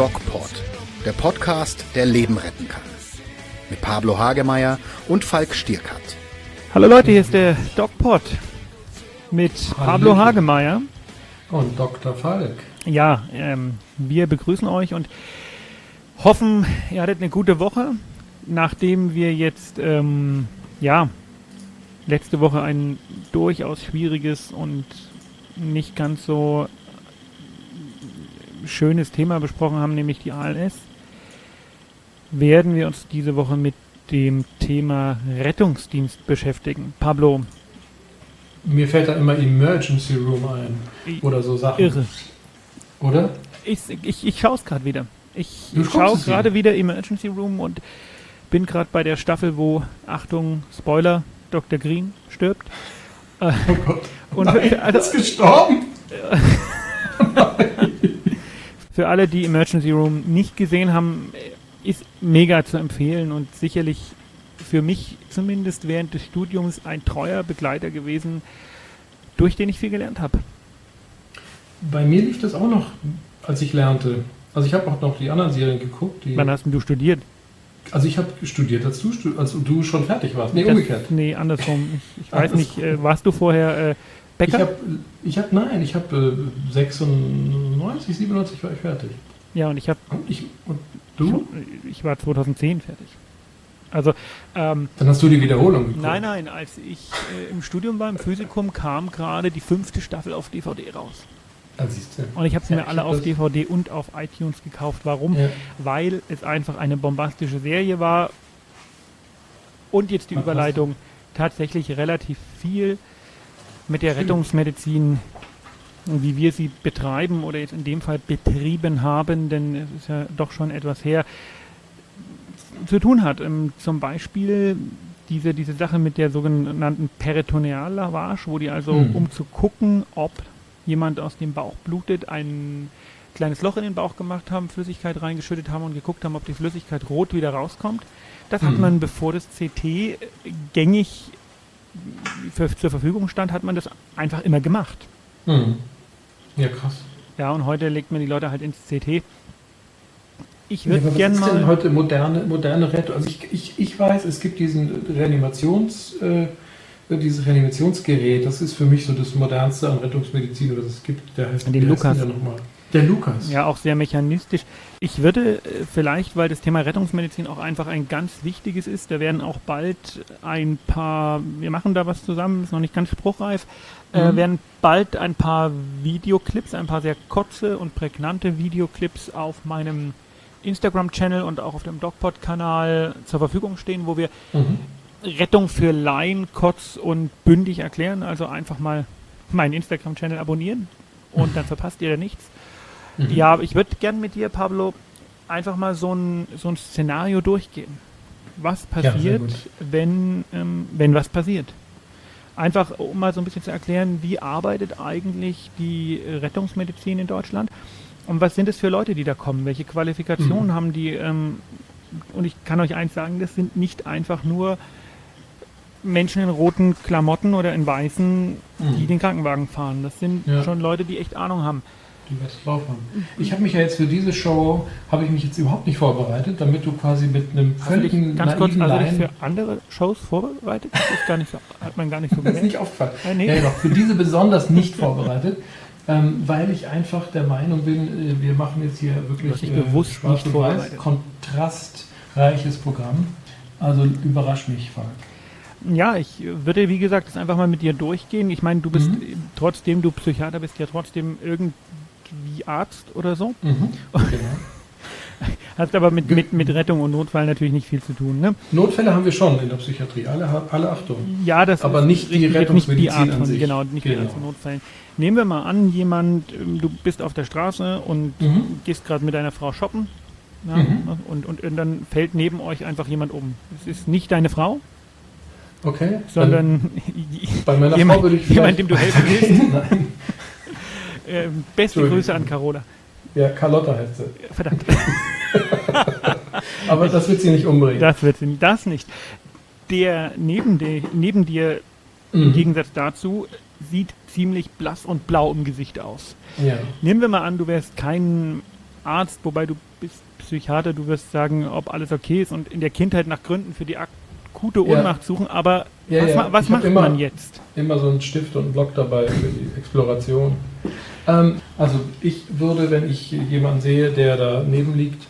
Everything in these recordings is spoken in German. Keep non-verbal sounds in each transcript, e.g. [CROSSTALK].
DocPod, der Podcast, der Leben retten kann. Mit Pablo Hagemeyer und Falk Stierkat. Hallo Leute, hier ist der DocPod mit Pablo Hagemeyer. Und Dr. Falk. Ja, ähm, wir begrüßen euch und hoffen, ihr hattet eine gute Woche, nachdem wir jetzt, ähm, ja, letzte Woche ein durchaus schwieriges und nicht ganz so schönes Thema besprochen haben, nämlich die ALS, werden wir uns diese Woche mit dem Thema Rettungsdienst beschäftigen. Pablo. Mir fällt da immer Emergency Room ein. Oder so Sachen. Irre. Oder? Ich, ich, ich schaue es gerade wieder. Ich schaue gerade wieder Emergency Room und bin gerade bei der Staffel, wo, Achtung, Spoiler, Dr. Green stirbt. Oh Gott. Und Nein, also, ist gestorben. [LAUGHS] für alle, die Emergency Room nicht gesehen haben, ist mega zu empfehlen und sicherlich für mich zumindest während des Studiums ein treuer Begleiter gewesen, durch den ich viel gelernt habe. Bei mir lief das auch noch, als ich lernte. Also ich habe auch noch die anderen Serien geguckt. Wann hast du studiert? Also ich habe studiert, als du, als du schon fertig warst. Nee, das, umgekehrt. Nee, andersrum. Ich, ich weiß nicht, äh, warst du vorher äh, Bäcker? Ich habe, ich hab, nein, ich habe äh, 96, 97 war ich fertig. Ja, und ich habe... Und, ich, und du? Ich, ich, war 2010 fertig. Also, ähm, Dann hast du die Wiederholung geguckt. Nein, nein, als ich äh, im Studium war, im Physikum, kam gerade die fünfte Staffel auf DVD raus. Ah, und ich habe sie ja, mir alle auf DVD und auf iTunes gekauft. Warum? Ja. Weil es einfach eine bombastische Serie war und jetzt die Überleitung tatsächlich relativ viel mit der Rettungsmedizin, wie wir sie betreiben oder jetzt in dem Fall betrieben haben, denn es ist ja doch schon etwas her, zu tun hat. Ähm, zum Beispiel diese, diese Sache mit der sogenannten Peritoneallavage, wo die also, hm. um zu gucken, ob jemand aus dem Bauch blutet, ein kleines Loch in den Bauch gemacht haben, Flüssigkeit reingeschüttet haben und geguckt haben, ob die Flüssigkeit rot wieder rauskommt. Das hm. hat man, bevor das CT gängig für, zur Verfügung stand, hat man das einfach immer gemacht. Hm. Ja, krass. Ja, und heute legt man die Leute halt ins CT. Ich würde ja, gerne mal. Was ist denn heute moderne, moderne Rettung? Also ich, ich, ich weiß, es gibt diesen Reanimations, äh, dieses Reanimationsgerät, das ist für mich so das modernste an Rettungsmedizin, das es gibt. Der heißt, den Lukas. Der nochmal? Der Lukas. Ja, auch sehr mechanistisch. Ich würde äh, vielleicht, weil das Thema Rettungsmedizin auch einfach ein ganz wichtiges ist, da werden auch bald ein paar, wir machen da was zusammen, ist noch nicht ganz spruchreif, äh, mhm. äh, werden bald ein paar Videoclips, ein paar sehr kurze und prägnante Videoclips auf meinem Instagram-Channel und auch auf dem DocPod-Kanal zur Verfügung stehen, wo wir mhm. Rettung für Laien kurz und bündig erklären. Also einfach mal meinen Instagram-Channel abonnieren und dann verpasst ihr da nichts. Mhm. Ja, ich würde gern mit dir, Pablo, einfach mal so ein, so ein Szenario durchgehen. Was passiert, ja, wenn, ähm, wenn was passiert? Einfach, um mal so ein bisschen zu erklären, wie arbeitet eigentlich die Rettungsmedizin in Deutschland? Und was sind es für Leute, die da kommen? Welche Qualifikationen mhm. haben die? Ähm, und ich kann euch eins sagen, das sind nicht einfach nur Menschen in roten Klamotten oder in weißen, mhm. die den Krankenwagen fahren. Das sind ja. schon Leute, die echt Ahnung haben die was drauf haben. Ich habe mich ja jetzt für diese Show, habe ich mich jetzt überhaupt nicht vorbereitet, damit du quasi mit einem völligen ganz kurz, also dich für andere Shows vorbereitet? Das ist gar nicht so, hat man gar nicht so gemerkt. [LAUGHS] Das ist nicht aufgefallen. Äh, nee. Ja, doch, für diese besonders nicht vorbereitet, ähm, weil ich einfach der Meinung bin, äh, wir machen jetzt hier wirklich äh, bewusst schwarz und weiß, kontrastreiches Programm. Also überrasch mich, Falk. Ja, ich würde, wie gesagt, das einfach mal mit dir durchgehen. Ich meine, du bist, mhm. trotzdem du Psychiater bist, ja trotzdem irgendwie wie Arzt oder so. Mhm, [LAUGHS] genau. Hast aber mit, mit, mit Rettung und Notfall natürlich nicht viel zu tun. Ne? Notfälle haben wir schon in der Psychiatrie, alle, alle Achtung. Ja, das aber nicht die Rettungsmedizin nicht die Art von, Genau, nicht genau. die Art von Notfällen. Nehmen wir mal an, jemand, ähm, du bist auf der Straße und mhm. gehst gerade mit deiner Frau shoppen ja, mhm. und, und, und, dann fällt neben euch einfach jemand um. Es ist nicht deine Frau, okay, sondern bei meiner [LAUGHS] jemand, Frau würde ich jemand, dem du helfen [LAUGHS] willst. Nein. Äh, beste Grüße an Carola. Ja, Carlotta heißt sie. Verdammt. [LAUGHS] Aber das wird sie nicht umbringen. Das wird sie das nicht. Der neben, de, neben dir, mhm. im Gegensatz dazu, sieht ziemlich blass und blau im Gesicht aus. Ja. Nehmen wir mal an, du wärst kein Arzt, wobei du Psychiater, du wirst sagen, ob alles okay ist und in der Kindheit nach Gründen für die akute Ohnmacht ja. suchen, aber ja, was, was macht immer, man jetzt? Immer so einen Stift und einen Block dabei für die Exploration. Ähm, also ich würde, wenn ich jemanden sehe, der daneben liegt,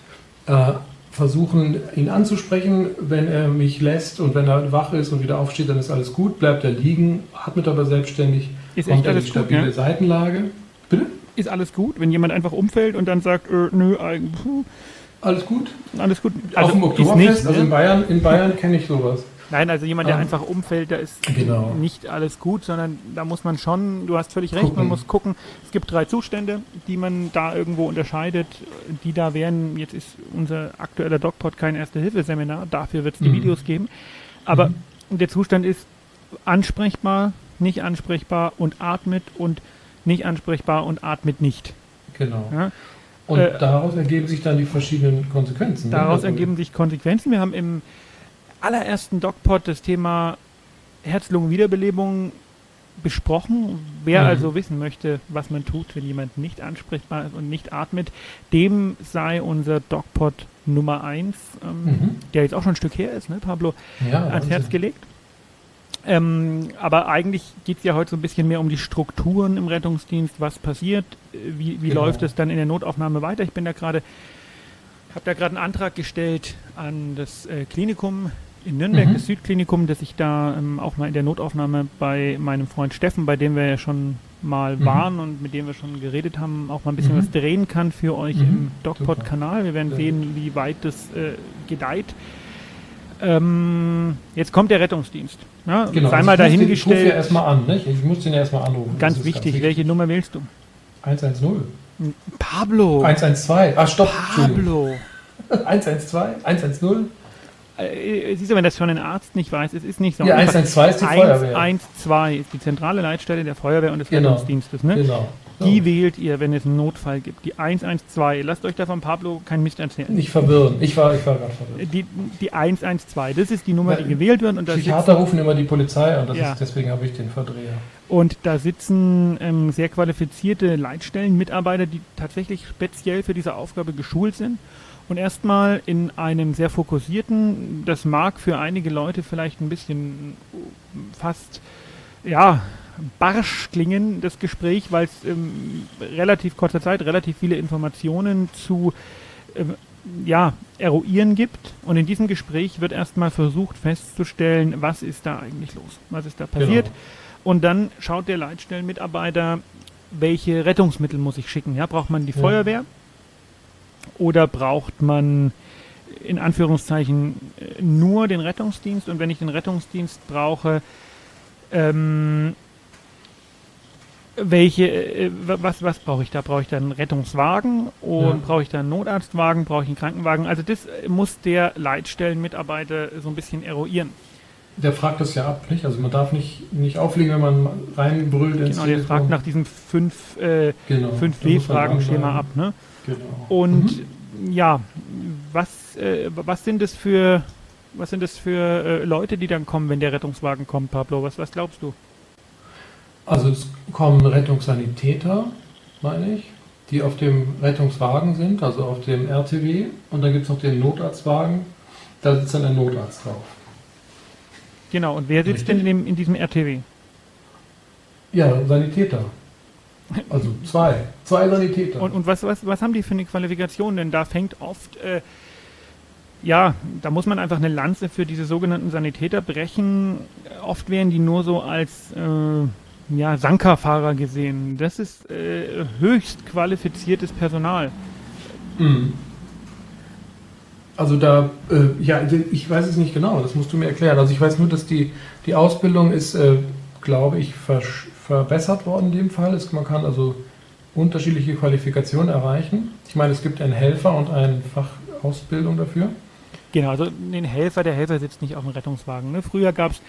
äh, versuchen, ihn anzusprechen. Wenn er mich lässt und wenn er wach ist und wieder aufsteht, dann ist alles gut. Bleibt er liegen, atmet aber selbstständig, ist kommt er in die stabile gut, Seitenlage. Bitte? Ist alles gut, wenn jemand einfach umfällt und dann sagt, äh, nö, äh, alles gut? Alles gut. Also Auf dem Oktoberfest, nicht, also in ne? Bayern, in Bayern kenne ich sowas. Nein, also jemand, der um, einfach umfällt, da ist genau. nicht alles gut, sondern da muss man schon, du hast völlig recht, gucken. man muss gucken. Es gibt drei Zustände, die man da irgendwo unterscheidet. Die da wären, jetzt ist unser aktueller DocPod kein Erste-Hilfe-Seminar, dafür wird es die mhm. Videos geben. Aber mhm. der Zustand ist ansprechbar, nicht ansprechbar und atmet und nicht ansprechbar und atmet nicht. Genau. Ja? Und äh, daraus ergeben sich dann die verschiedenen Konsequenzen. Ne? Daraus ne? ergeben sich Konsequenzen. Wir haben im allerersten DocPod das Thema Herz-Lungen-Wiederbelebung besprochen. Wer mhm. also wissen möchte, was man tut, wenn jemand nicht ansprechbar ist und nicht atmet, dem sei unser DocPod Nummer 1, ähm, mhm. der jetzt auch schon ein Stück her ist, ne, Pablo, ja, ans Herz gelegt. Ähm, aber eigentlich geht es ja heute so ein bisschen mehr um die Strukturen im Rettungsdienst, was passiert, wie, wie genau. läuft es dann in der Notaufnahme weiter. Ich bin da gerade, habe da gerade einen Antrag gestellt an das äh, Klinikum in Nürnberg, mhm. das Südklinikum, dass ich da ähm, auch mal in der Notaufnahme bei meinem Freund Steffen, bei dem wir ja schon mal mhm. waren und mit dem wir schon geredet haben, auch mal ein bisschen mhm. was drehen kann für euch mhm. im DocPod-Kanal. Wir werden sehen, wie weit das äh, gedeiht. Ähm, jetzt kommt der Rettungsdienst. Ja, genau, sei also mal dahingestellt. Ich rufe ja erstmal an, ne? Ich muss den erstmal anrufen. Ganz wichtig, ganz wichtig, welche Nummer wählst du? 110. Pablo. 112. Ach, stopp. Pablo. [LAUGHS] 112, 110. Äh, siehst du, wenn das schon ein Arzt nicht weiß, es ist nicht so. Ja, 112 ist die 1, Feuerwehr. 112 ist die zentrale Leitstelle der Feuerwehr und des genau. Rettungsdienstes. Ne? Genau. Die wählt ihr, wenn es einen Notfall gibt. Die 112. Lasst euch da von Pablo kein Mist erzählen. Nicht verwirren. Ich war, ich war gerade verwirrt. Die, die 112. Das ist die Nummer, Weil die gewählt wird. Und da Psychiater rufen immer die Polizei an. Ja. Ist, deswegen habe ich den Verdreher. Und da sitzen ähm, sehr qualifizierte Leitstellenmitarbeiter, die tatsächlich speziell für diese Aufgabe geschult sind. Und erstmal in einem sehr fokussierten, das mag für einige Leute vielleicht ein bisschen fast, ja, barsch klingen, das Gespräch, weil es in relativ kurzer Zeit relativ viele Informationen zu ähm, ja, eruieren gibt. Und in diesem Gespräch wird erstmal versucht festzustellen, was ist da eigentlich los, was ist da passiert. Genau. Und dann schaut der Leitstellenmitarbeiter, welche Rettungsmittel muss ich schicken. Ja, braucht man die ja. Feuerwehr oder braucht man in Anführungszeichen nur den Rettungsdienst? Und wenn ich den Rettungsdienst brauche, ähm, welche, äh, was, was brauche ich da? Brauche ich da einen Rettungswagen und ja. brauche ich da einen Notarztwagen? Brauche ich einen Krankenwagen? Also das muss der Leitstellenmitarbeiter so ein bisschen eruieren. Der fragt das ja ab, nicht? Also man darf nicht, nicht auflegen, wenn man reinbrüllt ins Genau, der fragt nach diesem 5 äh, genau, W-Fragenschema ab, ne? Genau. Und mhm. ja, was, äh, was sind das für was sind das für äh, Leute, die dann kommen, wenn der Rettungswagen kommt, Pablo? Was, was glaubst du? Also es kommen Rettungssanitäter, meine ich, die auf dem Rettungswagen sind, also auf dem RTW. Und dann gibt es noch den Notarztwagen, da sitzt dann ein Notarzt drauf. Genau, und wer sitzt Richtig? denn in, dem, in diesem RTW? Ja, Sanitäter. Also zwei. Zwei Sanitäter. Und, und was, was, was haben die für eine Qualifikation? Denn da fängt oft, äh, ja, da muss man einfach eine Lanze für diese sogenannten Sanitäter brechen. Oft werden die nur so als äh, ja, Sankerfahrer gesehen. Das ist äh, höchst qualifiziertes Personal. Mhm. Also da, äh, ja, ich weiß es nicht genau, das musst du mir erklären. Also ich weiß nur, dass die, die Ausbildung ist, äh, glaube ich, ver verbessert worden in dem Fall. Es, man kann also unterschiedliche Qualifikationen erreichen. Ich meine, es gibt einen Helfer und eine Fachausbildung dafür. Genau, also den Helfer, der Helfer sitzt nicht auf dem Rettungswagen. Ne? Früher gab es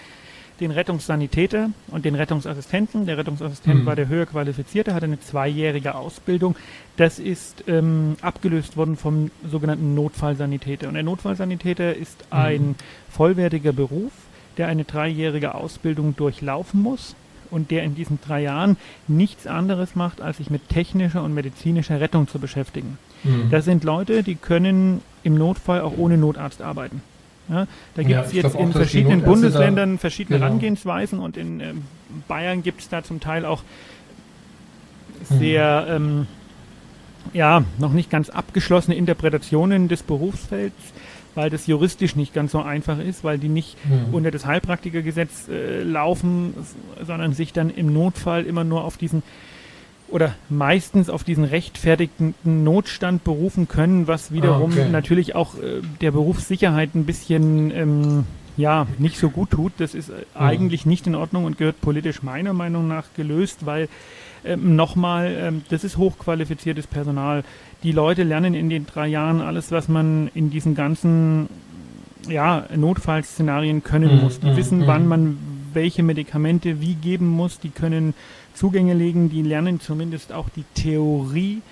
den Rettungssanitäter und den Rettungsassistenten. Der Rettungsassistent mhm. war der höher qualifizierte, hatte eine zweijährige Ausbildung. Das ist ähm, abgelöst worden vom sogenannten Notfallsanitäter. Und der Notfallsanitäter ist mhm. ein vollwertiger Beruf, der eine dreijährige Ausbildung durchlaufen muss und der in diesen drei Jahren nichts anderes macht, als sich mit technischer und medizinischer Rettung zu beschäftigen. Mhm. Das sind Leute, die können im Notfall auch ohne Notarzt arbeiten. Ja, da gibt es ja, jetzt in verschiedenen Bundesländern verschiedene genau. Herangehensweisen und in äh, Bayern gibt es da zum Teil auch sehr mhm. ähm, ja, noch nicht ganz abgeschlossene Interpretationen des Berufsfelds, weil das juristisch nicht ganz so einfach ist, weil die nicht mhm. unter das Heilpraktikergesetz äh, laufen, sondern sich dann im Notfall immer nur auf diesen oder meistens auf diesen rechtfertigten Notstand berufen können, was wiederum ah, okay. natürlich auch äh, der Berufssicherheit ein bisschen ähm, ja nicht so gut tut. Das ist äh, mhm. eigentlich nicht in Ordnung und gehört politisch meiner Meinung nach gelöst, weil ähm, nochmal, ähm, das ist hochqualifiziertes Personal. Die Leute lernen in den drei Jahren alles, was man in diesen ganzen ja, Notfallszenarien können mhm. muss. Die mhm. wissen, mhm. wann man welche Medikamente wie geben muss. Die können Zugänge legen, die lernen zumindest auch die Theorie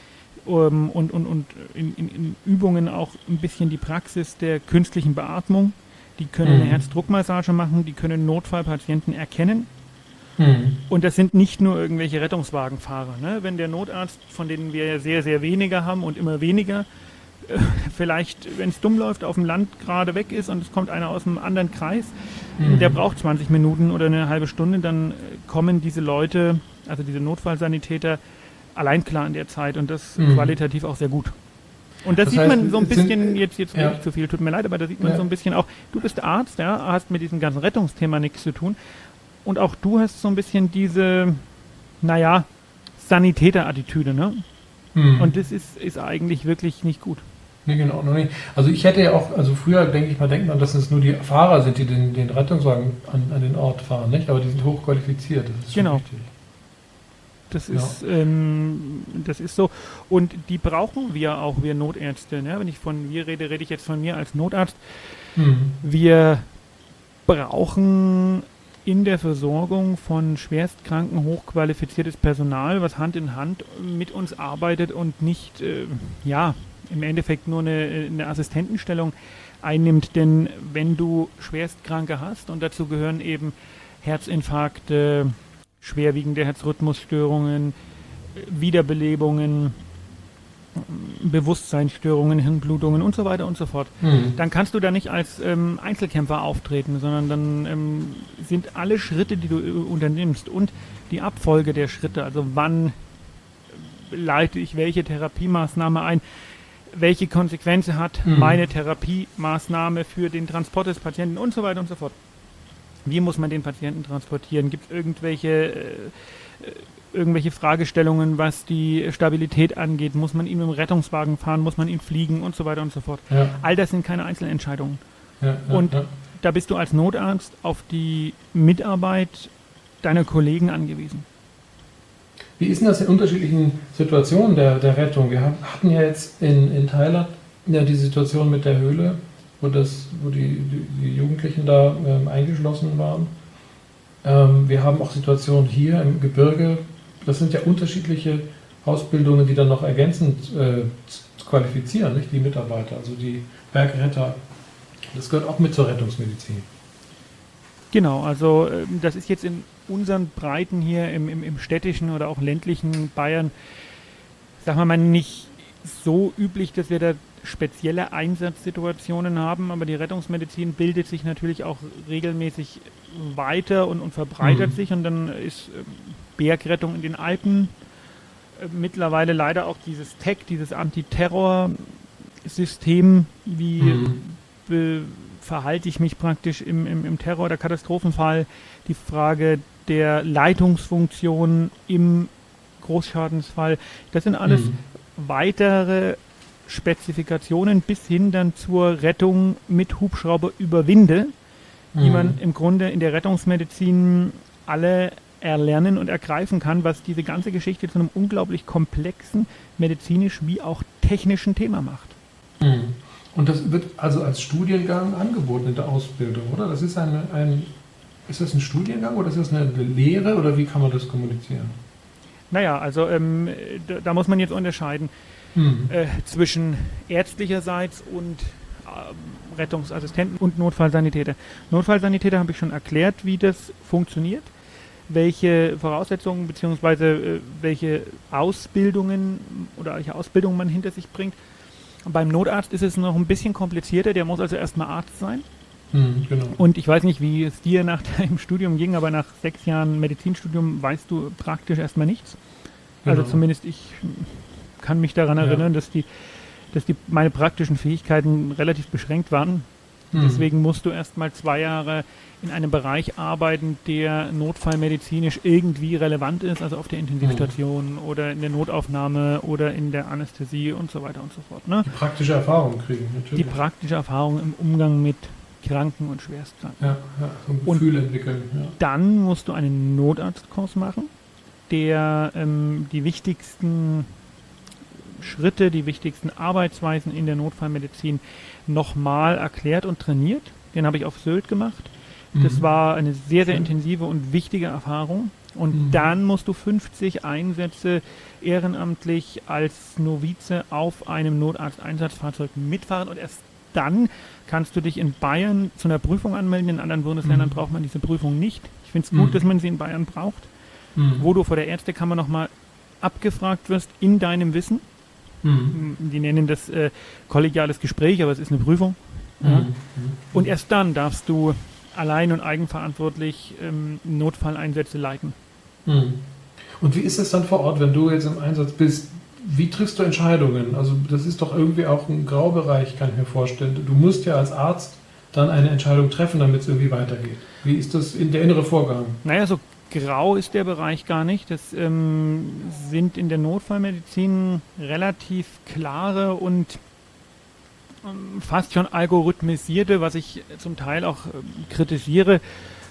ähm, und, und, und in, in, in, Übungen auch ein bisschen die Praxis der künstlichen Beatmung. Die können mhm. eine Herzdruckmassage machen, die können Notfallpatienten erkennen Mhm. Und das sind nicht nur irgendwelche Rettungswagenfahrer. Ne? Wenn der Notarzt, von denen wir ja sehr, sehr wenige haben und immer weniger, äh, vielleicht, wenn es dumm läuft, auf dem Land gerade weg ist und es kommt einer aus einem anderen Kreis, mhm. der braucht 20 Minuten oder eine halbe Stunde, dann kommen diese Leute, also diese Notfallsanitäter, allein klar in der Zeit und das mhm. qualitativ auch sehr gut. Und das, das sieht heißt, man so ein bisschen, sind, jetzt, jetzt ja. nicht zu viel, tut mir leid, aber da sieht man ja. so ein bisschen auch, du bist Arzt, ja, hast mit diesem ganzen Rettungsthema nichts zu tun, und auch du hast so ein bisschen diese, naja, Sanitäter-Attitüde, ne? Mhm. Und das ist, ist eigentlich wirklich nicht gut. Nee, genau, noch nicht. Also ich hätte ja auch, also früher denke ich mal, denkt man, dass es nur die Fahrer sind, die den, den Rettungswagen an, an den Ort fahren, nicht? Aber die sind hochqualifiziert, das ist genau. wichtig. Das ist, ja. ähm, das ist so. Und die brauchen wir auch, wir Notärzte. Ne? Wenn ich von wir rede, rede ich jetzt von mir als Notarzt. Mhm. Wir brauchen in der Versorgung von schwerstkranken, hochqualifiziertes Personal, was Hand in Hand mit uns arbeitet und nicht, äh, ja, im Endeffekt nur eine, eine Assistentenstellung einnimmt. Denn wenn du Schwerstkranke hast, und dazu gehören eben Herzinfarkte, schwerwiegende Herzrhythmusstörungen, Wiederbelebungen, Bewusstseinsstörungen, Hirnblutungen und so weiter und so fort. Mhm. Dann kannst du da nicht als ähm, Einzelkämpfer auftreten, sondern dann ähm, sind alle Schritte, die du äh, unternimmst und die Abfolge der Schritte, also wann leite ich welche Therapiemaßnahme ein, welche Konsequenzen hat mhm. meine Therapiemaßnahme für den Transport des Patienten und so weiter und so fort. Wie muss man den Patienten transportieren? Gibt es irgendwelche äh, irgendwelche Fragestellungen, was die Stabilität angeht. Muss man ihn mit dem Rettungswagen fahren? Muss man ihn fliegen? Und so weiter und so fort. Ja. All das sind keine Einzelentscheidungen. Ja, ja, und da bist du als Notarzt auf die Mitarbeit deiner Kollegen angewiesen. Wie ist denn das in unterschiedlichen Situationen der, der Rettung? Wir hatten ja jetzt in, in Thailand ja die Situation mit der Höhle, wo, das, wo die, die, die Jugendlichen da ähm, eingeschlossen waren. Ähm, wir haben auch Situationen hier im Gebirge, das sind ja unterschiedliche Ausbildungen, die dann noch ergänzend äh, qualifizieren, nicht? die Mitarbeiter, also die Bergretter. Das gehört auch mit zur Rettungsmedizin. Genau, also ähm, das ist jetzt in unseren Breiten hier im, im, im städtischen oder auch ländlichen Bayern, sagen wir mal, nicht so üblich, dass wir da spezielle Einsatzsituationen haben, aber die Rettungsmedizin bildet sich natürlich auch regelmäßig weiter und, und verbreitert mhm. sich und dann ist ähm, Bergrettung in den Alpen. Äh, mittlerweile leider auch dieses TEC, dieses Antiterror-System, wie mhm. verhalte ich mich praktisch im, im, im Terror- oder Katastrophenfall, die Frage der Leitungsfunktion im Großschadensfall. Das sind alles mhm. weitere Spezifikationen bis hin dann zur Rettung mit Hubschrauber über Winde, mhm. die man im Grunde in der Rettungsmedizin alle erlernen und ergreifen kann, was diese ganze Geschichte zu einem unglaublich komplexen medizinisch wie auch technischen Thema macht. Mhm. Und das wird also als Studiengang angeboten in der Ausbildung, oder? Das ist eine, ein, ist das ein Studiengang oder ist das eine Lehre oder wie kann man das kommunizieren? Naja, also ähm, da, da, muss man jetzt unterscheiden mhm. äh, zwischen ärztlicherseits und äh, Rettungsassistenten und Notfallsanitäter. Notfallsanitäter habe ich schon erklärt, wie das funktioniert welche Voraussetzungen bzw. Äh, welche Ausbildungen oder welche Ausbildung man hinter sich bringt. Beim Notarzt ist es noch ein bisschen komplizierter, der muss also erstmal Arzt sein. Mhm, genau. Und ich weiß nicht, wie es dir nach [LAUGHS] deinem Studium ging, aber nach sechs Jahren Medizinstudium weißt du praktisch erstmal nichts. Also genau. Also zumindest ich kann mich daran erinnern, ja. dass die, dass die meine praktischen Fähigkeiten relativ beschränkt waren. Mhm. Deswegen musst du erstmal zwei Jahre in einem Bereich arbeiten, der notfallmedizinisch irgendwie relevant ist, also auf der Intensivstation mhm. oder in der Notaufnahme oder in der Anästhesie und so weiter und so fort. Ne? Die praktische Erfahrung kriegen, natürlich. Die praktische Erfahrung im Umgang mit Kranken und Schwerstkranken. Ja, ja so ein Gefühl und entwickeln. Ja. Dann musst du einen Notarztkurs machen, der ähm, die wichtigsten Schritte, die wichtigsten Arbeitsweisen in der Notfallmedizin nochmal erklärt und trainiert. Den habe ich auf Sylt gemacht. Das mhm. war eine sehr, sehr intensive und wichtige Erfahrung. Und mhm. dann musst du 50 Einsätze ehrenamtlich als Novize auf einem Notarzteinsatzfahrzeug mitfahren und erst dann kannst du dich in Bayern zu einer Prüfung anmelden. In anderen Bundesländern mhm. braucht man diese Prüfung nicht. Ich finde es gut, mhm. dass man sie in Bayern braucht, mhm. wo du vor der Ärztekammer nochmal abgefragt wirst in deinem Wissen. Mhm. Die nennen das äh, kollegiales Gespräch, aber es ist eine Prüfung. Ja? Mhm. Und erst dann darfst du allein und eigenverantwortlich ähm, Notfalleinsätze leiten. Mhm. Und wie ist es dann vor Ort, wenn du jetzt im Einsatz bist? Wie triffst du Entscheidungen? Also das ist doch irgendwie auch ein Graubereich, kann ich mir vorstellen. Du musst ja als Arzt dann eine Entscheidung treffen, damit es irgendwie weitergeht. Wie ist das in der innere Vorgang? Naja, so grau ist der Bereich gar nicht. Das ähm, sind in der Notfallmedizin relativ klare und ähm, fast schon algorithmisierte, was ich zum Teil auch äh, kritisiere,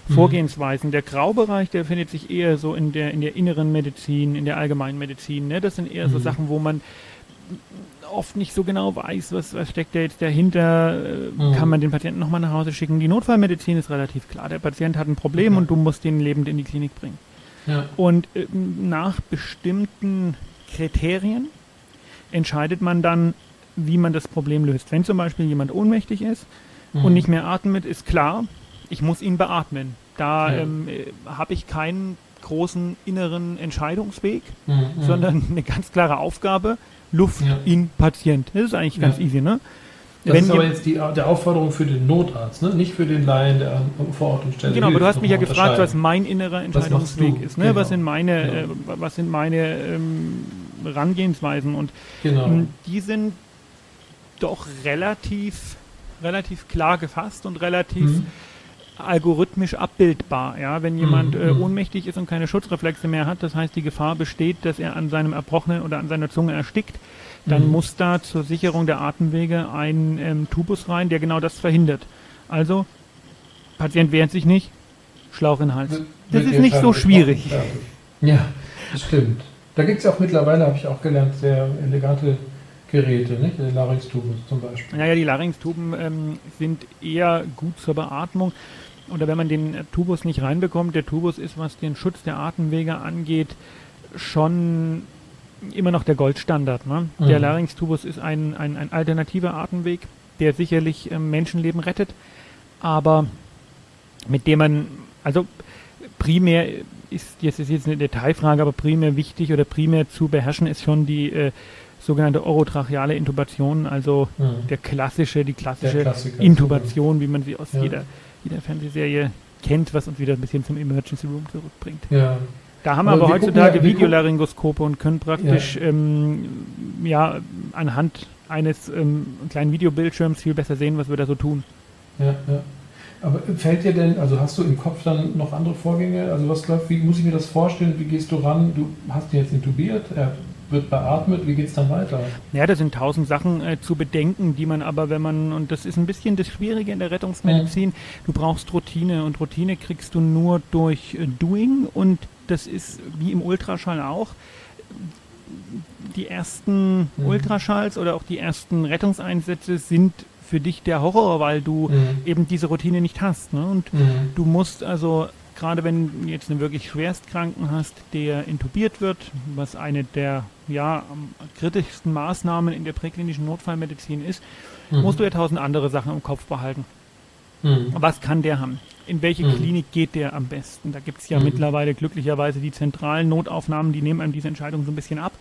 mhm. Vorgehensweisen. Der Graubereich, der findet sich eher so in der, in der inneren Medizin, in der allgemeinen Medizin. Ne? Das sind eher mhm. so Sachen, wo man oft nicht so genau weiß, was, was steckt da jetzt dahinter, äh, mhm. kann man den Patienten nochmal nach Hause schicken. Die Notfallmedizin ist relativ klar. Der Patient hat ein Problem okay. und du musst ihn lebend in die Klinik bringen. Ja. Und äh, nach bestimmten Kriterien entscheidet man dann, wie man das Problem löst. Wenn zum Beispiel jemand ohnmächtig ist mhm. und nicht mehr atmet, ist klar, ich muss ihn beatmen. Da ja. ähm, äh, habe ich keinen großen inneren Entscheidungsweg, mhm, mhm. sondern eine ganz klare Aufgabe, Luft ja. in Patient. Das ist eigentlich ganz easy, ne? Das Wenn ist aber jetzt die, der Aufforderung für den Notarzt, ne? nicht für den Laien, der vor Ort und Stelle Genau, aber du hast mich ja gefragt, was mein innerer Entscheidungsweg ist. Ne? Genau. Was sind meine, genau. äh, was sind meine ähm, Herangehensweisen? Und genau. ähm, die sind doch relativ, relativ klar gefasst und relativ mhm. Algorithmisch abbildbar. Ja? Wenn jemand mhm. äh, mhm. ohnmächtig ist und keine Schutzreflexe mehr hat, das heißt, die Gefahr besteht, dass er an seinem Erbrochenen oder an seiner Zunge erstickt, dann mhm. muss da zur Sicherung der Atemwege ein ähm, Tubus rein, der genau das verhindert. Also, Patient wehrt sich nicht, Schlauch in den Hals. Das ist nicht so schwierig. Ja, das stimmt. Da gibt es auch mittlerweile, habe ich auch gelernt, sehr elegante Geräte, nicht? Die Larynxtuben zum Beispiel. Naja, die Larynxtuben ähm, sind eher gut zur Beatmung. Oder wenn man den Tubus nicht reinbekommt, der Tubus ist, was den Schutz der Atemwege angeht, schon immer noch der Goldstandard. Ne? Mhm. Der Larynxtubus ist ein, ein, ein alternativer Atemweg, der sicherlich ähm, Menschenleben rettet, aber mit dem man, also primär ist, jetzt ist jetzt eine Detailfrage, aber primär wichtig oder primär zu beherrschen ist schon die äh, sogenannte orotracheale Intubation, also mhm. der klassische, die klassische Intubation, wie man sie aus ja. jeder, jeder Fernsehserie kennt, was uns wieder ein bisschen zum Emergency Room zurückbringt. Ja. Da haben wir aber, aber heutzutage ja, Videolaryngoskope und können praktisch ja. Ähm, ja anhand eines ähm, kleinen Videobildschirms viel besser sehen, was wir da so tun. Ja, ja. Aber fällt dir denn, also hast du im Kopf dann noch andere Vorgänge? Also was läuft, wie muss ich mir das vorstellen? Wie gehst du ran? Du hast ihn jetzt intubiert, er wird beatmet, wie geht es dann weiter? Ja, da sind tausend Sachen äh, zu bedenken, die man aber, wenn man, und das ist ein bisschen das Schwierige in der Rettungsmedizin, ja. du brauchst Routine und Routine kriegst du nur durch äh, Doing und das ist wie im Ultraschall auch. Die ersten mhm. Ultraschalls oder auch die ersten Rettungseinsätze sind für dich der Horror, weil du mhm. eben diese Routine nicht hast. Ne? Und mhm. du musst also gerade wenn du jetzt einen wirklich Schwerstkranken hast, der intubiert wird, was eine der ja, kritischsten Maßnahmen in der präklinischen Notfallmedizin ist, mhm. musst du ja tausend andere Sachen im Kopf behalten. Mhm. Was kann der haben? in welche Mhm. Klinik geht der am besten. Da gibt es ja Mhm. mittlerweile glücklicherweise die zentralen Notaufnahmen, die nehmen einem diese Entscheidung so ein bisschen ab.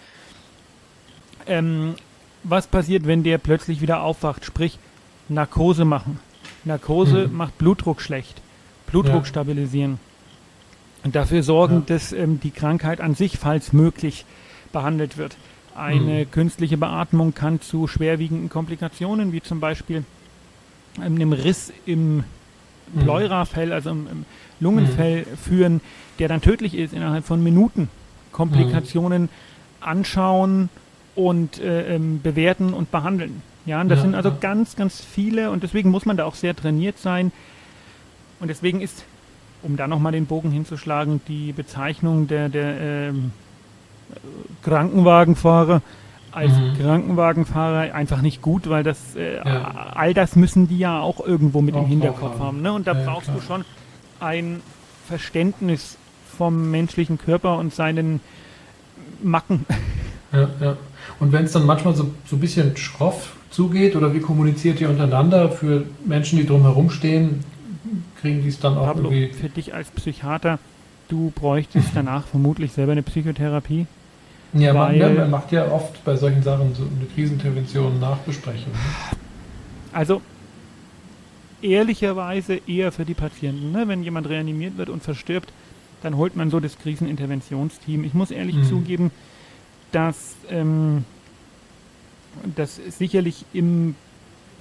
Ähm, was passiert, wenn der plötzlich wieder aufwacht? Sprich, Narkose machen. Narkose Mhm. macht Blutdruck schlecht. Blutdruck Ja. stabilisieren. Und dafür sorgen, Ja. dass ähm, die Krankheit an sich, falls möglich, behandelt wird. Eine Mhm. künstliche Beatmung kann zu schwerwiegenden Komplikationen, wie zum Beispiel ähm, einem Riss im Mhm. Pleurafell, also im, im Lungenfell führen, der dann tödlich ist innerhalb von Minuten. Komplikationen anschauen und äh, ähm, bewerten und behandeln. Ja, und das Ja, sind also ja. ganz, ganz viele und deswegen muss man da auch sehr trainiert sein. Und deswegen ist, um da nochmal den Bogen hinzuschlagen, die Bezeichnung der, der ähm, Krankenwagenfahrer als Mhm. Krankenwagenfahrer einfach nicht gut, weil das äh, Ja. all das müssen die ja auch irgendwo mit Auch im Hinterkopf haben. Ne? Und da Ja, brauchst du klar. schon ein Verständnis vom menschlichen Körper und seinen Macken. Ja, ja. Und wenn es dann manchmal so, so ein bisschen schroff zugeht oder wie kommuniziert ihr untereinander für Menschen, die drumherum stehen, kriegen die es dann auch Pablo, irgendwie. für dich als Psychiater, du bräuchtest [LAUGHS] danach vermutlich selber eine Psychotherapie. Ja, man, weil- ja, man macht ja oft bei solchen Sachen so eine Krisenintervention, Nachbesprechung. Ne? Also ehrlicherweise eher für die Patienten. Ne? Wenn jemand reanimiert wird und verstirbt, dann holt man so das Kriseninterventionsteam. Ich muss ehrlich Mhm. zugeben, dass ähm, das sicherlich im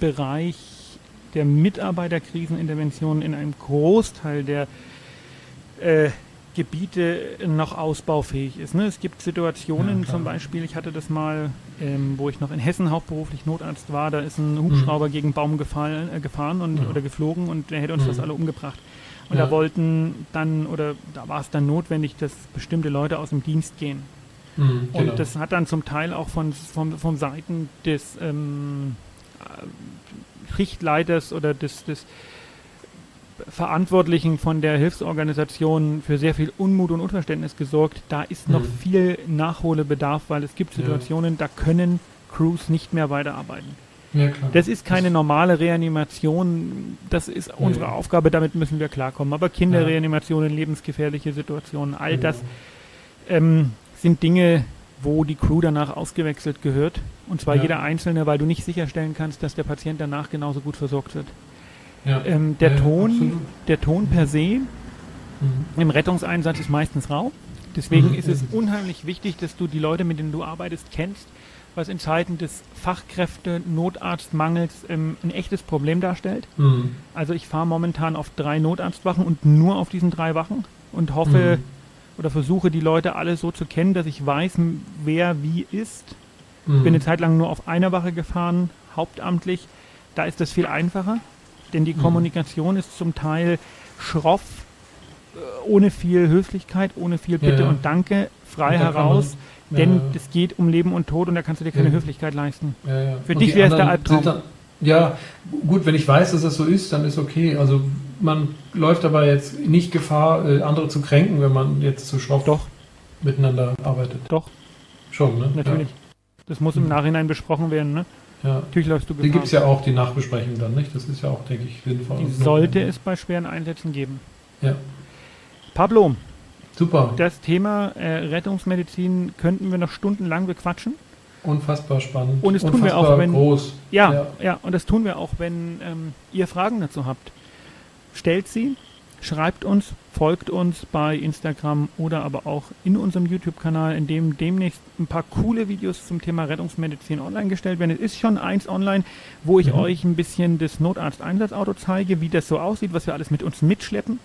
Bereich der Mitarbeiterkrisenintervention in einem Großteil der äh, Gebiete noch ausbaufähig ist. Ne? Es gibt Situationen, Ja, zum Beispiel, ich hatte das mal, ähm, wo ich noch in Hessen hauptberuflich Notarzt war, da ist ein Hubschrauber gegen einen Baum gefallen, äh, gefahren und, Ja. oder geflogen und der hätte uns Mhm. das alle umgebracht. Und Ja. da wollten dann, oder da war es dann notwendig, dass bestimmte Leute aus dem Dienst gehen. Mhm, Und genau. das hat dann zum Teil auch von, von, von Seiten des ähm, äh, Schichtleiters oder des, des Verantwortlichen von der Hilfsorganisation für sehr viel Unmut und Unverständnis gesorgt. Da ist noch Mhm. viel Nachholbedarf, weil es gibt Ja. Situationen, da können Crews nicht mehr weiterarbeiten. ja. Das ist keine normale Reanimation, das ist unsere. Aufgabe, damit müssen wir klarkommen. Aber Kinderreanimationen, lebensgefährliche Situationen, all das ähm, sind Dinge, wo die Crew danach ausgewechselt gehört. Und zwar Ja. jeder Einzelne, weil du nicht sicherstellen kannst, dass der Patient danach genauso gut versorgt wird. Ja. Ähm, der, Ja, Ton, absolut. der Ton per se Mhm. im Rettungseinsatz ist meistens rau. Deswegen Mhm. ist es unheimlich wichtig, dass du die Leute, mit denen du arbeitest, kennst, was in Zeiten des Fachkräfte-Notarztmangels ähm, ein echtes Problem darstellt. Mhm. Also ich fahre momentan auf drei Notarztwachen und nur auf diesen drei Wachen und hoffe Mhm. oder versuche die Leute alle so zu kennen, dass ich weiß, wer wie ist. Mhm. Ich bin eine Zeit lang nur auf einer Wache gefahren, hauptamtlich. Da ist das viel einfacher, denn die Mhm. Kommunikation ist zum Teil schroff, äh, ohne viel Höflichkeit, ohne viel Bitte Ja. und Danke, frei Und heraus, man- denn ja, es geht um Leben und Tod und da kannst du dir keine Ja. Höflichkeit leisten. ja, ja. Für Und dich wäre es der Albtraum. Dann, ja, gut, wenn ich weiß, dass das so ist, dann ist okay. Also man läuft aber jetzt nicht Gefahr, äh, andere zu kränken, wenn man jetzt zu schroff Doch, miteinander arbeitet. doch, Schon, ne? natürlich. Das muss im Mhm. Nachhinein besprochen werden. Ne? Ja. Natürlich läufst du Die Gefahr. gibt es ja auch, die Nachbesprechung dann, nicht? Das ist ja auch, denke ich, sinnvoll. Die sollte es bei schweren Einsätzen geben. Ja, Pablo, super. das Thema äh, Rettungsmedizin könnten wir noch stundenlang bequatschen. Unfassbar spannend. Und das tun wir Unfassbar auch, wenn- groß. Ja, Ja. ja, und das tun wir auch, wenn ähm, ihr Fragen dazu habt. Stellt sie, schreibt uns, folgt uns bei Instagram oder aber auch in unserem YouTube-Kanal, in dem demnächst ein paar coole Videos zum Thema Rettungsmedizin online gestellt werden. Es ist schon eins online, wo ich Mhm. euch ein bisschen das Notarzt-Einsatzauto zeige, wie das so aussieht, was wir alles mit uns mitschleppen.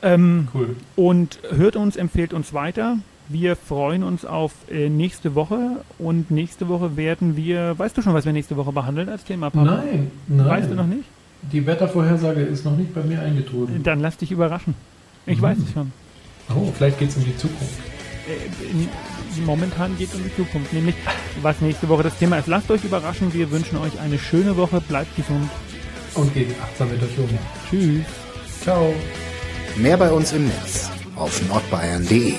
Ähm, Cool. und hört uns, empfehlt uns weiter. Wir freuen uns auf äh, nächste Woche und nächste Woche werden wir, weißt du schon, was wir nächste Woche behandeln als Thema? Papa? Nein, nein. Weißt du noch nicht? Die Wettervorhersage ist noch nicht bei mir eingetrudelt. Dann lass dich überraschen. Ich Mhm. weiß es schon. Oh, vielleicht geht es um die Zukunft. Äh, momentan geht es um die Zukunft, nämlich was nächste Woche das Thema ist. Lasst euch überraschen. Wir wünschen euch eine schöne Woche. Bleibt gesund. Und geht achtsam mit euch um. Tschüss. Ciao. Mehr bei uns im Netz auf nordbayern.de.